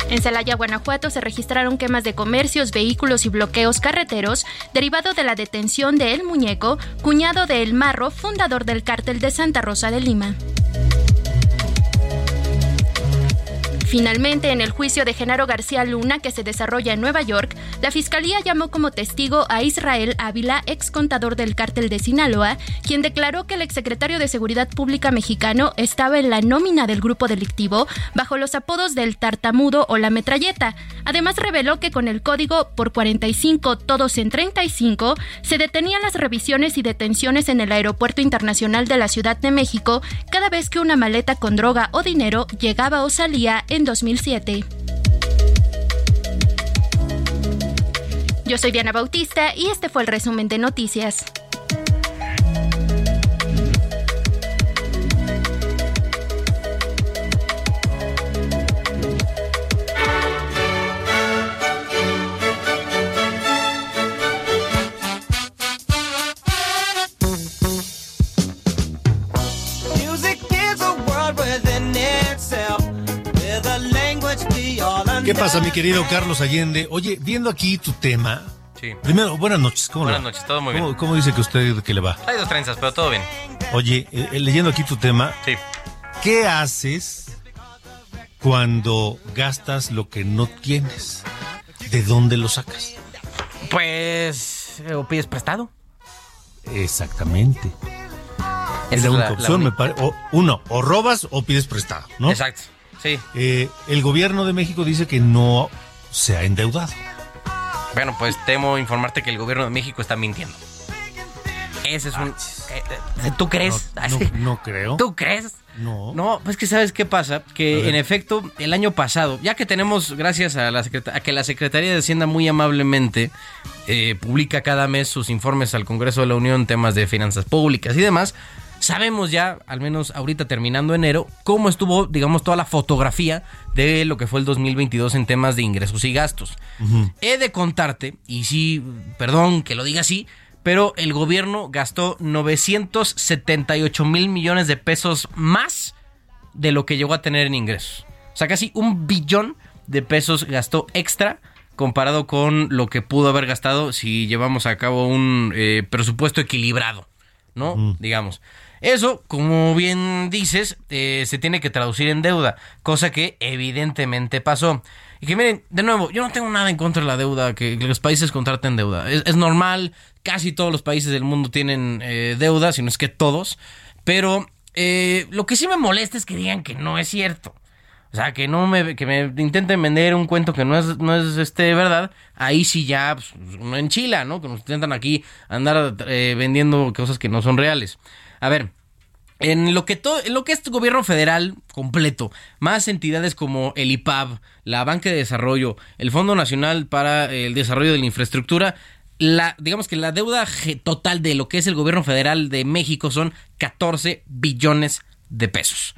En Celaya, Guanajuato, se registraron quemas de comercios, vehículos y bloqueos carreteros derivado de la detención de El Muñeco, cuñado de El Marro, fundador del cártel de Santa Rosa de Lima. Finalmente, en el juicio de Genaro García Luna que se desarrolla en Nueva York, la fiscalía llamó como testigo a Israel Ávila, ex contador del cártel de Sinaloa, quien declaró que el exsecretario de Seguridad Pública mexicano estaba en la nómina del grupo delictivo bajo los apodos del tartamudo o la metralleta. Además, reveló que con el código por 45 todos en 35 se detenían las revisiones y detenciones en el Aeropuerto Internacional de la Ciudad de México cada vez que una maleta con droga o dinero llegaba o salía 2007. Yo soy Diana Bautista y este fue el resumen de noticias. ¿Qué pasa, mi querido Carlos Allende? Oye, viendo aquí tu tema. Sí. Primero, buenas noches. ¿Cómo Buenas noches, todo muy ¿Cómo, bien. cómo dice que usted que le va? Hay dos trenzas, pero todo bien. Oye, eh, eh, leyendo aquí tu tema. Sí. ¿Qué haces cuando gastas lo que no tienes? ¿De dónde lo sacas? Pues. eh, ¿O pides prestado? Exactamente. Es Esa la es única la- opción, me única. pare- o- Uno, o robas o pides prestado, ¿no? Exacto. Sí. Eh, el gobierno de México dice que no se ha endeudado. Bueno, pues temo informarte que el gobierno de México está mintiendo. Ese es un. eh, ¿Tú crees? No, no, no creo. ¿Tú crees? No. No, pues que sabes qué pasa, que en efecto el año pasado, ya que tenemos, gracias a, la a que la Secretaría de Hacienda muy amablemente eh, publica cada mes sus informes al Congreso de la Unión, temas de finanzas públicas y demás, sabemos ya, al menos ahorita terminando enero, cómo estuvo, digamos, toda la fotografía de lo que fue el 2022 en temas de ingresos y gastos. He de contarte, y sí, perdón que lo diga así, pero el gobierno gastó 978 mil millones de pesos más de lo que llegó a tener en ingresos. O sea, casi un billón de pesos gastó extra comparado con lo que pudo haber gastado si llevamos a cabo un eh, presupuesto equilibrado, ¿no? Digamos. Eso, como bien dices, eh, se tiene que traducir en deuda, cosa que evidentemente pasó. Y que miren, de nuevo, yo no tengo nada en contra de la deuda, que los países contraten deuda. Es, normal, casi todos los países del mundo tienen eh, deuda, si no es que todos. Pero eh, lo que sí me molesta es que digan que no es cierto. O sea, que no me, que me intenten vender un cuento que no es, no es este verdad. Ahí sí ya, pues, uno enchila, ¿no? Que nos intentan aquí andar eh, vendiendo cosas que no son reales. A ver, en lo que todo, en lo que es gobierno federal completo, más entidades como el IPAB, la Banca de Desarrollo, el Fondo Nacional para el Desarrollo de la Infraestructura, la, digamos que la deuda total de lo que es el gobierno federal de México son 14 billones de pesos.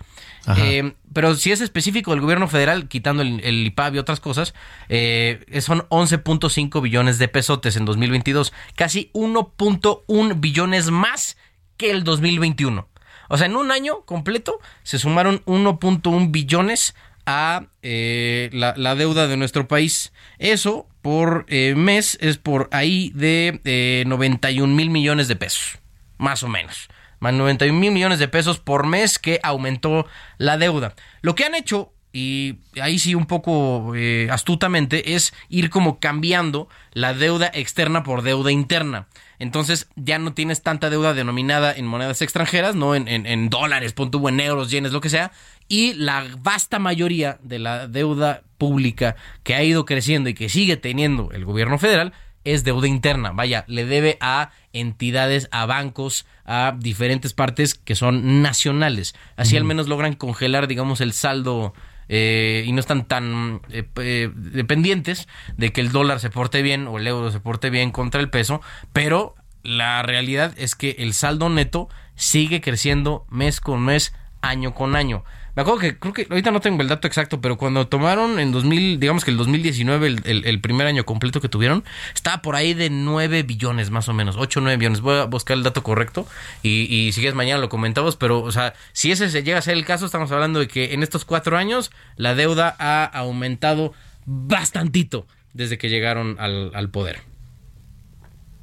Eh, pero si es específico del gobierno federal, quitando el, el IPAB y otras cosas, eh, son 11.5 billones de pesotes en 2022, casi 1.1 billones más que el 2021. O sea, en un año completo se sumaron 1.1 billones a eh, la, deuda de nuestro país. Eso por eh, mes es por ahí de eh, 91 mil millones de pesos, más o menos. Más 91 mil millones de pesos por mes que aumentó la deuda. Lo que han hecho, y ahí sí un poco eh, astutamente, es ir como cambiando la deuda externa por deuda interna. Entonces ya no tienes tanta deuda denominada en monedas extranjeras, no en, en, en dólares, pon en euros, yenes, lo que sea. Y la vasta mayoría de la deuda pública que ha ido creciendo y que sigue teniendo el gobierno federal es deuda interna. Vaya, le debe a entidades, a bancos, a diferentes partes que son nacionales. Así al menos logran congelar, digamos, el saldo eh, y no están tan eh, eh, dependientes de que el dólar se porte bien o el euro se porte bien contra el peso, pero la realidad es que el saldo neto sigue creciendo mes con mes, año con año. Me acuerdo que, creo que ahorita no tengo el dato exacto, pero cuando tomaron en 2000, digamos que el 2019, el, el, primer año completo que tuvieron, estaba por ahí de 9 billones más o menos, 8 o 9 billones. Voy a buscar el dato correcto y, y si quieres mañana lo comentamos, pero, o sea, si ese se llega a ser el caso, estamos hablando de que en estos cuatro años la deuda ha aumentado bastantito desde que llegaron al, al poder.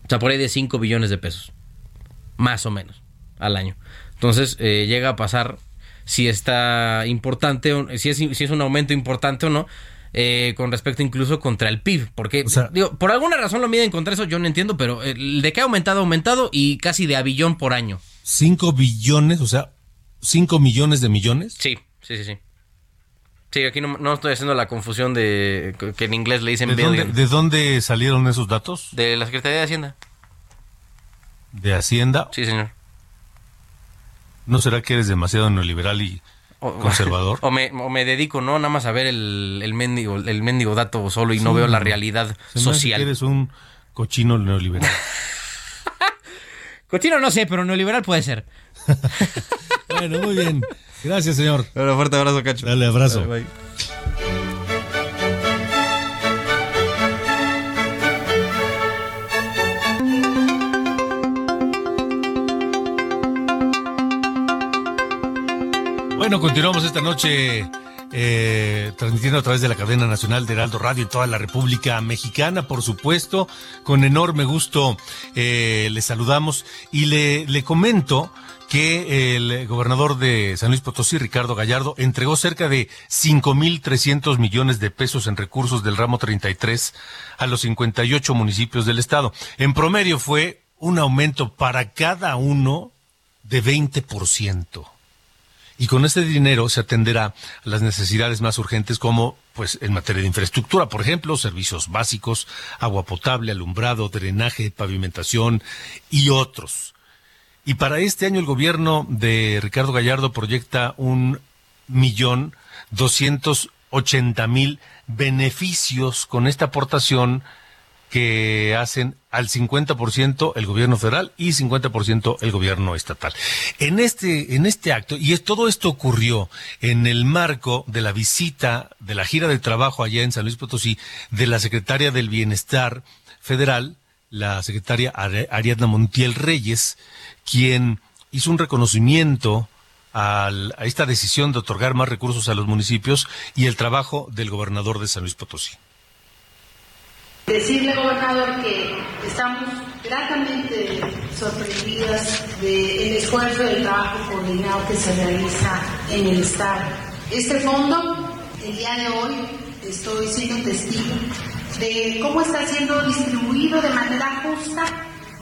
O sea, por ahí de 5 billones de pesos. Más o menos al año. Entonces, eh, llega a pasar si está importante, si es, si es un aumento importante o no, eh, con respecto incluso contra el PIB. Porque, digo, por alguna razón lo miden contra eso, yo no entiendo, pero el de que ha aumentado, ha aumentado y casi de a billón por año. 5 billones, o sea, 5 millones de millones. Sí, sí, sí, sí. Sí, aquí no, no estoy haciendo la confusión de que en inglés le dicen ¿De dónde, de dónde salieron esos datos? De la Secretaría de Hacienda. ¿De Hacienda? Sí, señor. ¿No será que eres demasiado neoliberal y O- conservador? O me, o me dedico, ¿no? Nada más a ver el, el, mendigo, el mendigo dato solo y no veo la realidad Se me hace social. que eres un cochino neoliberal. Cochino no sé, pero neoliberal puede ser. bueno, muy bien. Gracias, señor. Un fuerte abrazo, Cacho. Dale, abrazo. Bye, bye. Bueno, continuamos esta noche eh, transmitiendo a través de la cadena nacional de Heraldo Radio en toda la República Mexicana, por supuesto. Con enorme gusto eh, le saludamos y le, le comento que el gobernador de San Luis Potosí, Ricardo Gallardo, entregó cerca de 5.300 millones de pesos en recursos del ramo 33 a los 58 municipios del estado. En promedio fue un aumento para cada uno de 20% y con este dinero se atenderá a las necesidades más urgentes como pues en materia de infraestructura, por ejemplo, servicios básicos, agua potable, alumbrado, drenaje, pavimentación y otros. Y para este año el gobierno de Ricardo Gallardo proyecta un millón doscientos ochenta mil beneficios con esta aportación que hacen al 50% el gobierno federal y 50% el gobierno estatal. En este, en este acto, y es, todo esto ocurrió en el marco de la visita de la gira de trabajo allá en San Luis Potosí de la secretaria del Bienestar Federal, la secretaria Ari- Ariadna Montiel Reyes, quien hizo un reconocimiento al- a esta decisión de otorgar más recursos a los municipios y el trabajo del gobernador de San Luis Potosí. Decirle, gobernador, que estamos gratamente sorprendidas del esfuerzo y el trabajo coordinado que se realiza en el Estado. Este fondo, el día de hoy, estoy siendo testigo de cómo está siendo distribuido de manera justa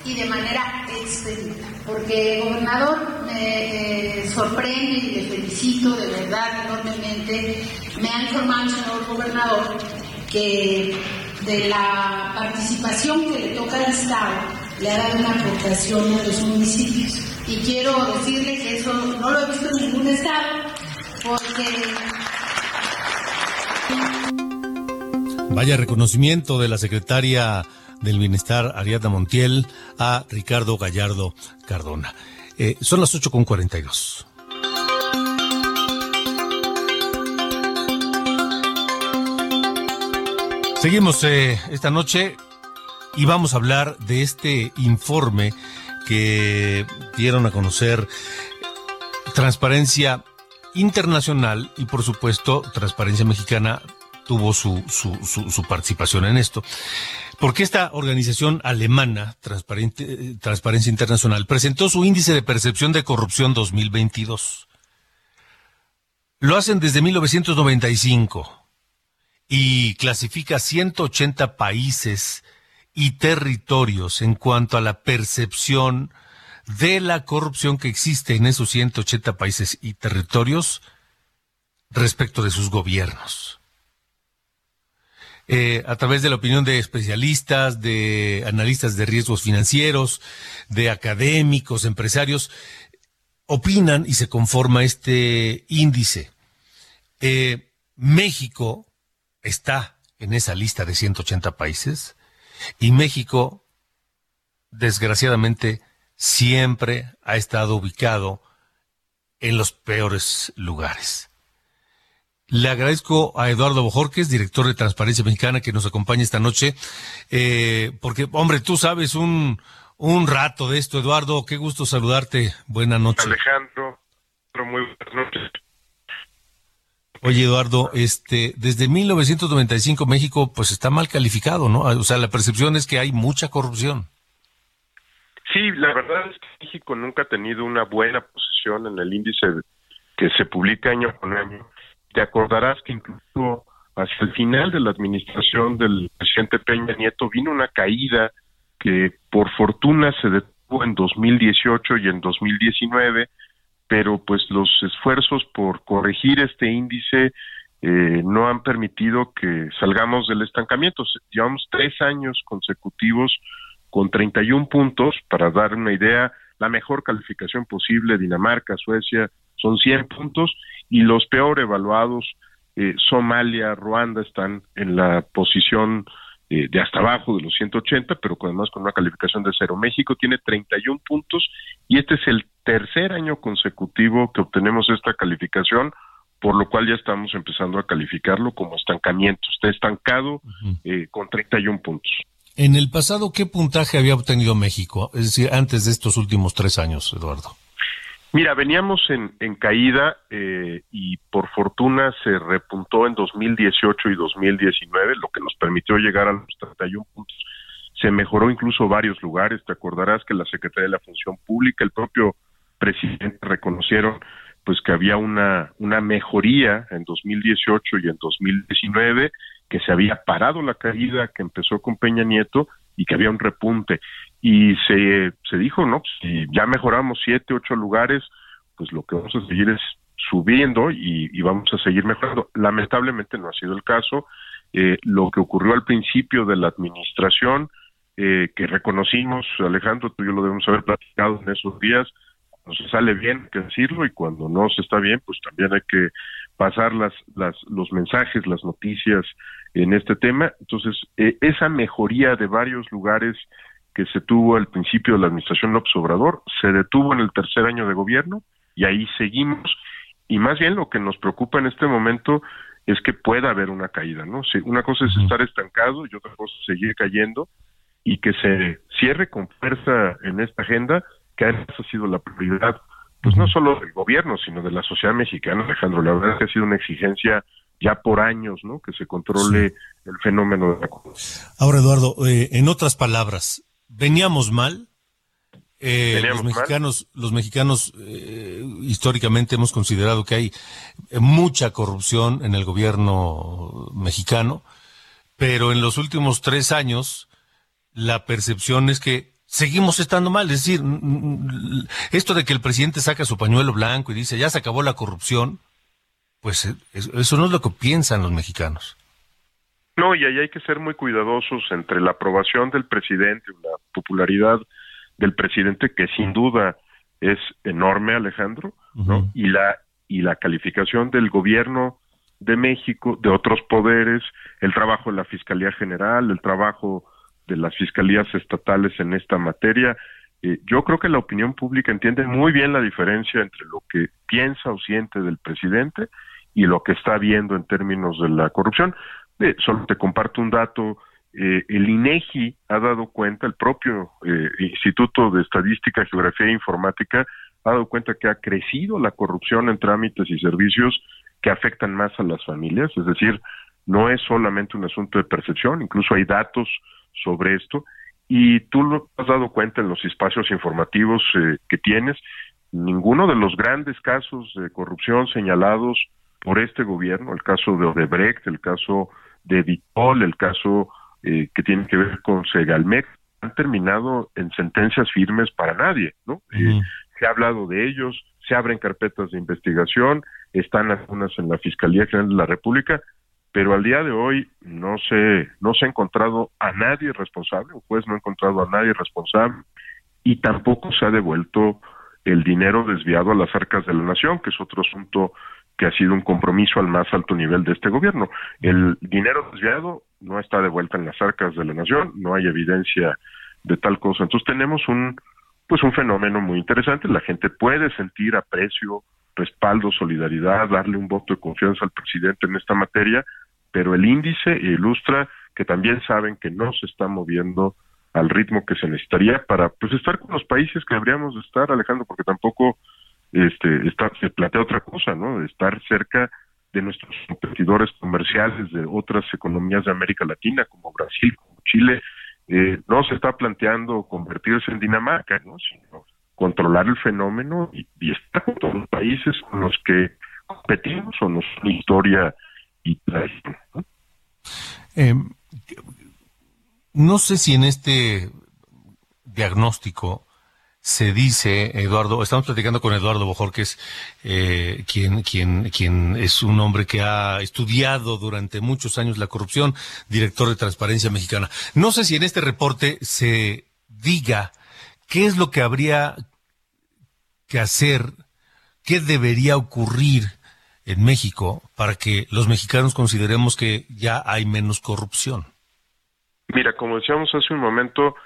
y de manera expedita. Porque, gobernador, me eh, sorprende y le felicito de verdad enormemente. Me ha informado el señor gobernador que de la participación que le toca al Estado le ha dado una aportación a los municipios. Y quiero decirle que eso no lo he visto en ningún Estado, porque Vaya reconocimiento de la secretaria del Bienestar, Ariadna Montiel, a Ricardo Gallardo Cardona. Eh, son las 8.42. Seguimos eh, esta noche y vamos a hablar de este informe que dieron a conocer Transparencia internacional y por supuesto Transparencia Mexicana tuvo su, su, participación en esto. Porque esta organización alemana, Transparencia Internacional, presentó su índice de percepción de corrupción 2022. Lo hacen desde 1995 y clasifica 180 países y territorios en cuanto a la percepción de la corrupción que existe en esos 180 países y territorios respecto de sus gobiernos. Eh, a través de la opinión de especialistas, de analistas de riesgos financieros, de académicos, empresarios, opinan y se conforma este índice. Eh, México está en esa lista de 180 países y México, desgraciadamente, siempre ha estado ubicado en los peores lugares. Le agradezco a Eduardo Bojorques, director de Transparencia Mexicana, que nos acompaña esta noche, eh, porque, hombre, tú sabes un, un rato de esto, Eduardo. Qué gusto saludarte. Buenas noches. Alejandro, muy buenas noches. Oye, Eduardo, este, desde 1995 México, pues está mal calificado, ¿no? O sea, la percepción es que hay mucha corrupción. Sí, la verdad es que México nunca ha tenido una buena posición en el índice que se publica año con año te acordarás que incluso hacia el final de la administración del presidente Peña Nieto vino una caída que por fortuna se detuvo en 2018 y en 2019, pero pues los esfuerzos por corregir este índice eh, no han permitido que salgamos del estancamiento. Llevamos tres años consecutivos con 31 puntos, para dar una idea, la mejor calificación posible, Dinamarca, Suecia, son 100 puntos, y los peor evaluados, eh, Somalia, Ruanda, están en la posición eh, de hasta abajo de los 180, pero además con una calificación de cero. México tiene 31 puntos y este es el tercer año consecutivo que obtenemos esta calificación, por lo cual ya estamos empezando a calificarlo como estancamiento. Está estancado eh, con 31 puntos. En el pasado, ¿qué puntaje había obtenido México? Es decir, antes de estos últimos tres años, Eduardo. Mira, veníamos en, caída eh, y por fortuna se repuntó en 2018 y 2019, lo que nos permitió llegar a los 31 puntos. Se mejoró incluso varios lugares. Te acordarás que la Secretaría de la Función Pública, el propio presidente reconocieron pues que había una, una mejoría en 2018 y en 2019, que se había parado la caída que empezó con Peña Nieto y que había un repunte y se, se dijo, ¿no? Si ya mejoramos siete, ocho lugares, pues lo que vamos a seguir es subiendo y, vamos a seguir mejorando. Lamentablemente no ha sido el caso. Eh, lo que ocurrió al principio de la administración, eh, que reconocimos, Alejandro, tú y yo lo debemos haber platicado en esos días, cuando se sale bien, hay que decirlo, y cuando no se está bien, pues también hay que pasar las, las, los mensajes, las noticias en este tema. Entonces, eh, esa mejoría de varios lugares que se tuvo al principio de la administración López Obrador, se detuvo en el tercer año de gobierno y ahí seguimos. Y más bien lo que nos preocupa en este momento es que pueda haber una caída, ¿no? Si una cosa es estar estancado y otra cosa es seguir cayendo y que se cierre con fuerza en esta agenda, que ha sido la prioridad, pues no solo del gobierno, sino de la sociedad mexicana, Alejandro. La verdad es que ha sido una exigencia ya por años, ¿no? Que se controle el fenómeno de la Ahora, Eduardo, eh, en otras palabras, veníamos mal. Eh, los mexicanos, los mexicanos eh, históricamente hemos considerado que hay mucha corrupción en el gobierno mexicano, pero en los últimos tres años la percepción es que seguimos estando mal. Es decir, esto de que el presidente saca su pañuelo blanco y dice ya se acabó la corrupción, pues eh, eso no es lo que piensan los mexicanos. No, y ahí hay que ser muy cuidadosos entre la aprobación del presidente, la popularidad del presidente, que sin duda es enorme, Alejandro, ¿no? y la y la calificación del gobierno de México, de otros poderes, el trabajo de la Fiscalía General, el trabajo de las fiscalías estatales en esta materia. Eh, yo creo que la opinión pública entiende muy bien la diferencia entre lo que piensa o siente del presidente y lo que está viendo en términos de la corrupción. Eh, solo te comparto un dato. Eh, el INEGI ha dado cuenta, el propio eh, Instituto de Estadística, Geografía e Informática ha dado cuenta que ha crecido la corrupción en trámites y servicios que afectan más a las familias, es decir, no es solamente un asunto de percepción, incluso hay datos sobre esto, y tú lo has dado cuenta en los espacios informativos eh, que tienes, ninguno de los grandes casos de corrupción señalados por este gobierno, el caso de Odebrecht, el caso de Vitol, el caso eh, que tiene que ver con Segalmex, han terminado en sentencias firmes para nadie, ¿no? Eh, se ha hablado de ellos, se abren carpetas de investigación, están algunas en la Fiscalía General de la República, pero al día de hoy no se no se ha encontrado a nadie responsable, un juez no ha encontrado a nadie responsable y tampoco se ha devuelto el dinero desviado a las arcas de la nación, que es otro asunto que ha sido un compromiso al más alto nivel de este gobierno. El dinero desviado no está de vuelta en las arcas de la nación, no hay evidencia de tal cosa. Entonces tenemos un pues un fenómeno muy interesante, la gente puede sentir aprecio, respaldo, solidaridad, darle un voto de confianza al presidente en esta materia, pero el índice ilustra que también saben que no se está moviendo al ritmo que se necesitaría para pues estar con los países que deberíamos estar, Alejandro, porque tampoco este, está, se plantea otra cosa, ¿no? Estar cerca de nuestros competidores comerciales de otras economías de América Latina, como Brasil, como Chile, eh, no se está planteando convertirse en Dinamarca, ¿no? Sino controlar el fenómeno y, estar con todos los países con los que competimos o nuestra historia y tradición. ¿no? Eh, no sé si en este diagnóstico se dice, Eduardo, estamos platicando con Eduardo Bojorques, eh, quien, quien, quien es un hombre que ha estudiado durante muchos años la corrupción, director de Transparencia Mexicana. No sé si en este reporte se diga qué es lo que habría que hacer, qué debería ocurrir en México para que los mexicanos consideremos que ya hay menos corrupción. Mira, como decíamos hace un momento,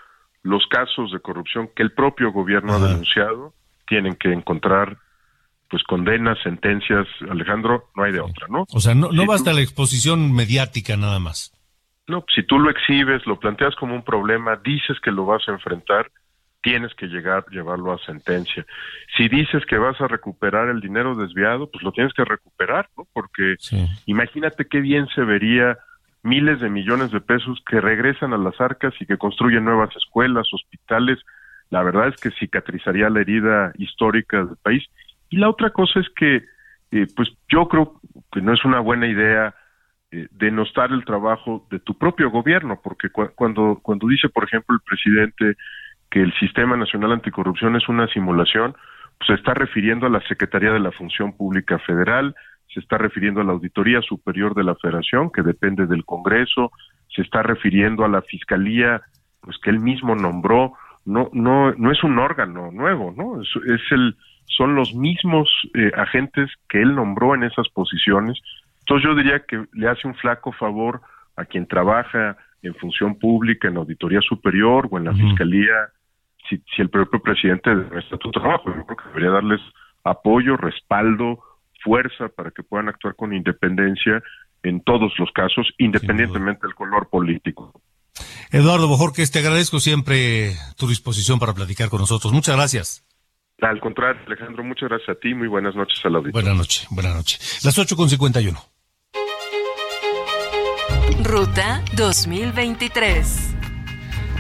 los casos de corrupción que el propio gobierno ha denunciado tienen que encontrar pues condenas, sentencias, Alejandro, no hay de otra, ¿no? O sea, no, no basta la exposición mediática nada más. No, si tú lo exhibes, lo planteas como un problema, dices que lo vas a enfrentar, tienes que llegar, llevarlo a sentencia. Si dices que vas a recuperar el dinero desviado, pues lo tienes que recuperar, ¿no? Porque imagínate qué bien se vería miles de millones de pesos que regresan a las arcas y que construyen nuevas escuelas, hospitales. La verdad es que cicatrizaría la herida histórica del país. Y la otra cosa es que, eh, pues yo creo que no es una buena idea eh, denostar el trabajo de tu propio gobierno, porque cuando, cuando dice, por ejemplo, el presidente que el Sistema Nacional Anticorrupción es una simulación, pues se está refiriendo a la Secretaría de la Función Pública Federal, se está refiriendo a la Auditoría Superior de la Federación, que depende del Congreso, se está refiriendo a la Fiscalía, pues que él mismo nombró, no, no, no es un órgano nuevo, ¿no? Es, es el, son los mismos eh, agentes que él nombró en esas posiciones. Entonces yo diría que le hace un flaco favor a quien trabaja en función pública, en auditoría superior o en la fiscalía, si, si el propio presidente de tu trabajo. Yo creo que debería darles apoyo, respaldo, fuerza para que puedan actuar con independencia en todos los casos, independientemente del color político. Eduardo Bojorques, te agradezco siempre tu disposición para platicar con nosotros. Muchas gracias. Al contrario, Alejandro, muchas gracias a ti. Muy buenas noches a la audiencia. Buenas noches, buenas noches. Las 8 con 51. Ruta 2023.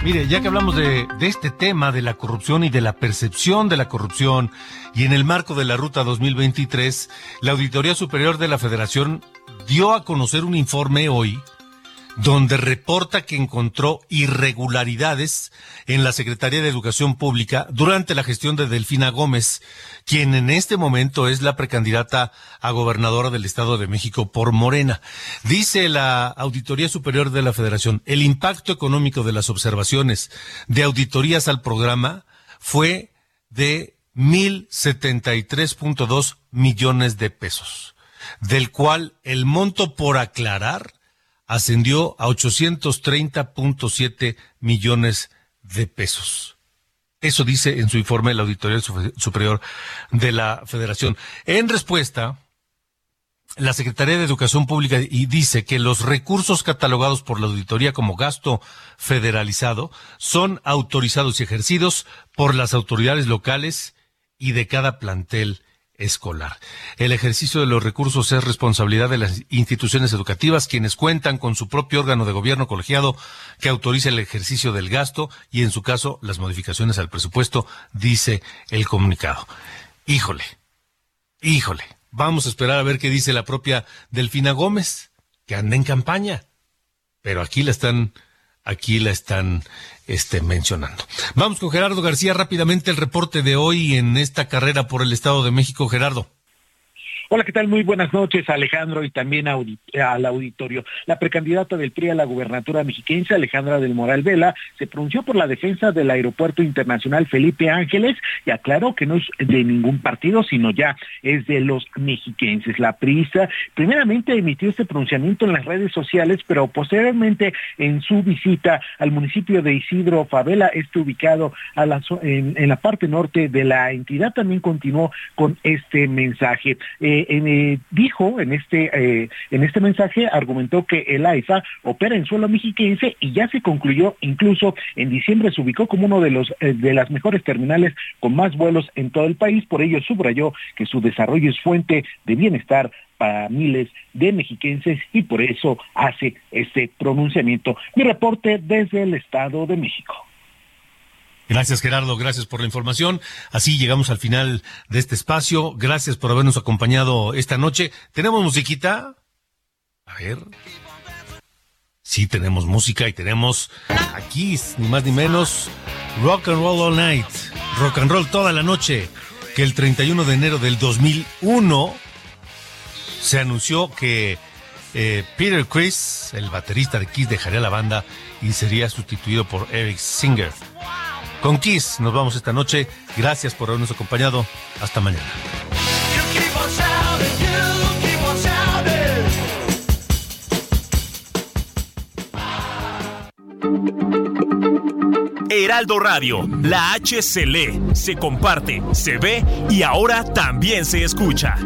Mire, ya que hablamos de, este tema de la corrupción y de la percepción de la corrupción, y en el marco de la Ruta 2023, la Auditoría Superior de la Federación dio a conocer un informe hoy donde reporta que encontró irregularidades en la Secretaría de Educación Pública durante la gestión de Delfina Gómez, quien en este momento es la precandidata a gobernadora del Estado de México por Morena. Dice la Auditoría Superior de la Federación, el impacto económico de las observaciones de auditorías al programa fue de 1.073.2 millones de pesos, del cual el monto por aclarar ascendió a 830.7 millones de pesos. Eso dice en su informe la Auditoría Superior de la Federación. En respuesta, la Secretaría de Educación Pública dice que los recursos catalogados por la auditoría como gasto federalizado son autorizados y ejercidos por las autoridades locales y de cada plantel escolar. El ejercicio de los recursos es responsabilidad de las instituciones educativas, quienes cuentan con su propio órgano de gobierno colegiado que autoriza el ejercicio del gasto y, en su caso, las modificaciones al presupuesto, dice el comunicado. Híjole, híjole, vamos a esperar a ver qué dice la propia Delfina Gómez, que anda en campaña. Pero aquí la están, aquí la están este, mencionando. Vamos con Gerardo García rápidamente el reporte de hoy en esta carrera por el Estado de México. Gerardo. Hola, ¿qué tal? Muy buenas noches, Alejandro, y también al auditorio. La precandidata del PRI a la gubernatura mexiquense, Alejandra del Moral Vela, se pronunció por la defensa del Aeropuerto Internacional Felipe Ángeles y aclaró que no es de ningún partido, sino ya es de los mexiquenses. La priista primeramente emitió este pronunciamiento en las redes sociales, pero posteriormente en su visita al municipio de Isidro Favela, este ubicado en, la parte norte de la entidad, también continuó con este mensaje. Eh, eh, dijo en este, eh, en este mensaje, argumentó que el AIFA opera en suelo mexiquense y ya se concluyó, incluso en diciembre se ubicó como uno de, los, eh, de las mejores terminales con más vuelos en todo el país, por ello subrayó que su desarrollo es fuente de bienestar para miles de mexiquenses y por eso hace este pronunciamiento. Mi reporte desde el Estado de México. Gracias Gerardo, gracias por la información. Así llegamos al final de este espacio. Gracias por habernos acompañado esta noche. ¿Tenemos musiquita? A ver. Sí, tenemos música y tenemos aquí, ni más ni menos, Rock and Roll All Night. Rock and Roll toda la noche. Que el 31 de enero del 2001 se anunció que eh, Peter Chris, el baterista de Kiss, dejaría la banda y sería sustituido por Eric Singer. Con Kiss nos vamos esta noche. Gracias por habernos acompañado. Hasta mañana. Heraldo Radio, la H se lee, se comparte, se ve y ahora también se escucha.